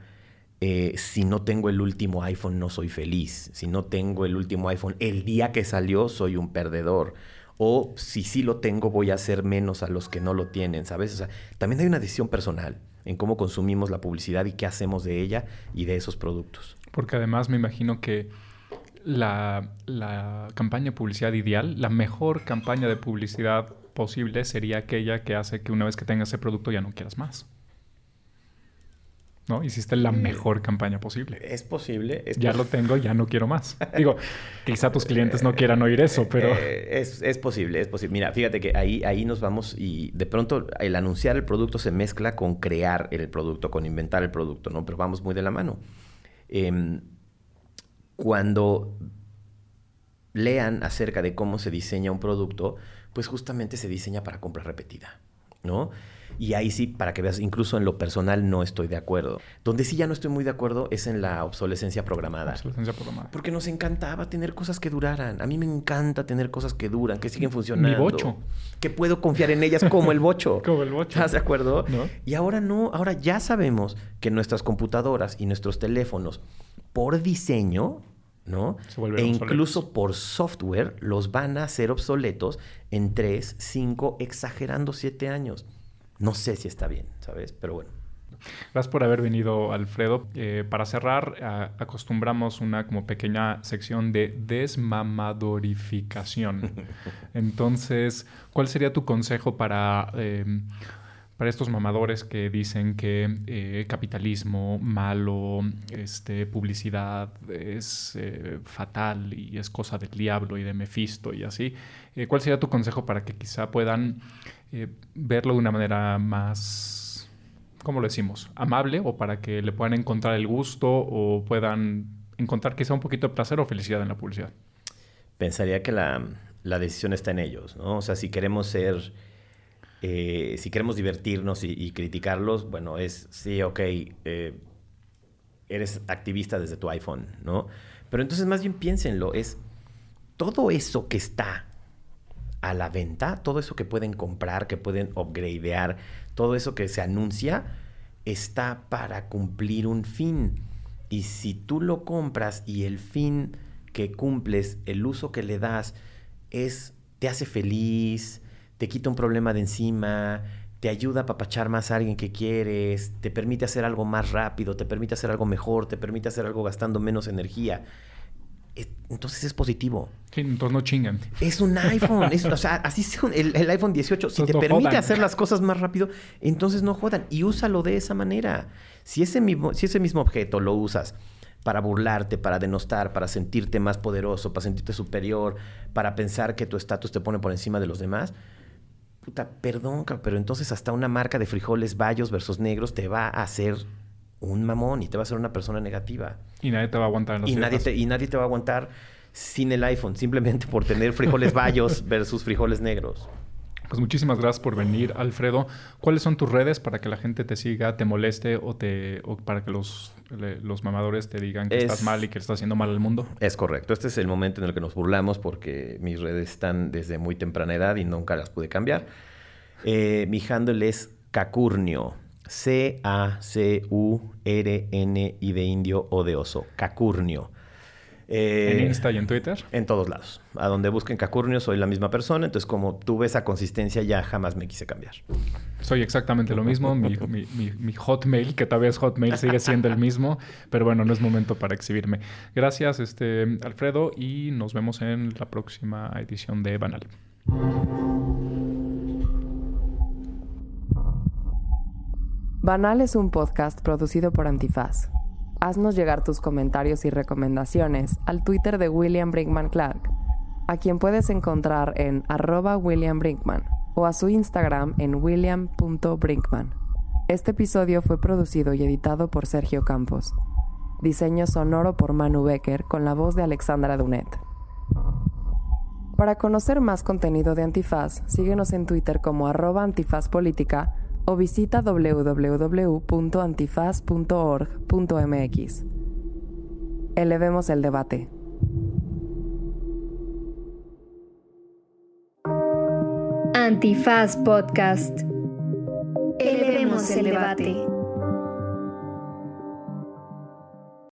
eh, si no tengo el último iPhone no soy feliz, si no tengo el último iPhone el día que salió soy un perdedor. O si sí lo tengo, voy a hacer menos a los que no lo tienen, ¿sabes? O sea, también hay una decisión personal en cómo consumimos la publicidad y qué hacemos de ella y de esos productos. Porque además me imagino que la, campaña de publicidad ideal, la mejor campaña de publicidad posible sería aquella que hace que una vez que tengas ese producto ya no quieras más. ¿No? Hiciste la mejor campaña posible. Es posible. ya lo tengo, ya no quiero más. Digo, quizá tus clientes no quieran oír eso, pero... Eh, es, es, posible, es posible. Mira, fíjate que ahí, ahí nos vamos y de pronto el anunciar el producto se mezcla con crear el producto, con inventar el producto, ¿no? Pero vamos muy de la mano. Eh, cuando lean acerca de cómo se diseña un producto, pues justamente se diseña para compra repetida, ¿no? Y ahí sí, para que veas, incluso en lo personal no estoy de acuerdo. Donde sí ya no estoy muy de acuerdo es en la obsolescencia programada. Obsolescencia programada. Porque nos encantaba tener cosas que duraran. A mí me encanta tener cosas que duran, que siguen funcionando. Mi bocho. Que puedo confiar en ellas como el bocho. como el bocho. ¿Estás de acuerdo? ¿No? Y ahora no, ahora ya sabemos que nuestras computadoras y nuestros teléfonos, por diseño, ¿no? Se e obsoletos. incluso por software, los van a hacer obsoletos en 3, 5, exagerando 7 años. No sé si está bien, ¿sabes? Pero bueno. Gracias por haber venido, Alfredo. Eh, para cerrar, a- acostumbramos una como pequeña sección de desmamadorificación. Entonces, ¿cuál sería tu consejo para, eh, para estos mamadores que dicen que eh, capitalismo malo, este, publicidad es eh, fatal y es cosa del diablo y de Mefisto y así? Eh, ¿Cuál sería tu consejo para que quizá puedan verlo de una manera más ¿cómo lo decimos? Amable o para que le puedan encontrar el gusto o puedan encontrar quizá un poquito de placer o felicidad en la publicidad. Pensaría que la, la decisión está en ellos, ¿no? O sea, si queremos ser, eh, si queremos divertirnos y, y criticarlos, bueno, es, sí, ok, eh, eres activista desde tu iPhone, ¿no? Pero entonces más bien piénsenlo, es todo eso que está a la venta, todo eso que pueden comprar, que pueden upgradear, todo eso que se anuncia, está para cumplir un fin. Y si tú lo compras y el fin que cumples, el uso que le das, es, te hace feliz, te quita un problema de encima, te ayuda a papachar más a alguien que quieres, te permite hacer algo más rápido, te permite hacer algo mejor, te permite hacer algo gastando menos energía. es- Entonces es positivo. Sí, entonces no chingan. Es un iPhone. es- o sea, así es un- el, el iPhone 18. Si Entonces te no permite jodan. hacer las cosas más rápido, entonces no jodan. Y úsalo de esa manera. Si ese mismo, si ese mismo objeto lo usas para burlarte, para denostar, para sentirte más poderoso, para sentirte superior, para pensar que tu estatus te pone por encima de los demás, puta, perdón, pero entonces hasta una marca de frijoles bayos versus negros te va a hacer un mamón y te va a hacer una persona negativa. Y nadie te va a aguantar en Y nadie, te, y nadie te va a aguantar sin el iPhone, simplemente por tener frijoles bayos versus frijoles negros. Pues muchísimas gracias por venir, Alfredo. ¿Cuáles son tus redes para que la gente te siga, te moleste o te o para que los, le- los mamadores te digan que Es- estás mal y que estás haciendo mal al mundo? Es correcto. Este es el momento en el que nos burlamos porque mis redes están desde muy temprana edad y nunca las pude cambiar. Eh, mi handle es Cacurnio. C-A-C-U-R-N y de indio o de oso. Cacurnio. Eh, en Insta y en Twitter. En todos lados. A donde busquen Cacurnio soy la misma persona. Entonces, como tuve esa consistencia, ya jamás me quise cambiar. Soy exactamente lo mismo. Mi, mi- mi- mi Hotmail, que todavía es Hotmail, sigue siendo el mismo. Pero bueno, no es momento para exhibirme. Gracias, este, Alfredo, y nos vemos en la próxima edición de Banal. Banal es un podcast producido por Antifaz. Haznos llegar tus comentarios y recomendaciones al Twitter de William Brinkman Clark, a quien puedes encontrar en arroba William Brinkman o a su Instagram en william.brinkman. Este episodio fue producido y editado por Sergio Campos. Diseño sonoro por Manu Becker con la voz de Alexandra Dunet. Para conocer más contenido de Antifaz, síguenos en Twitter como arroba antifazpolítica o visita www.antifaz.org.mx. Elevemos el debate. Antifaz Podcast. Elevemos el debate.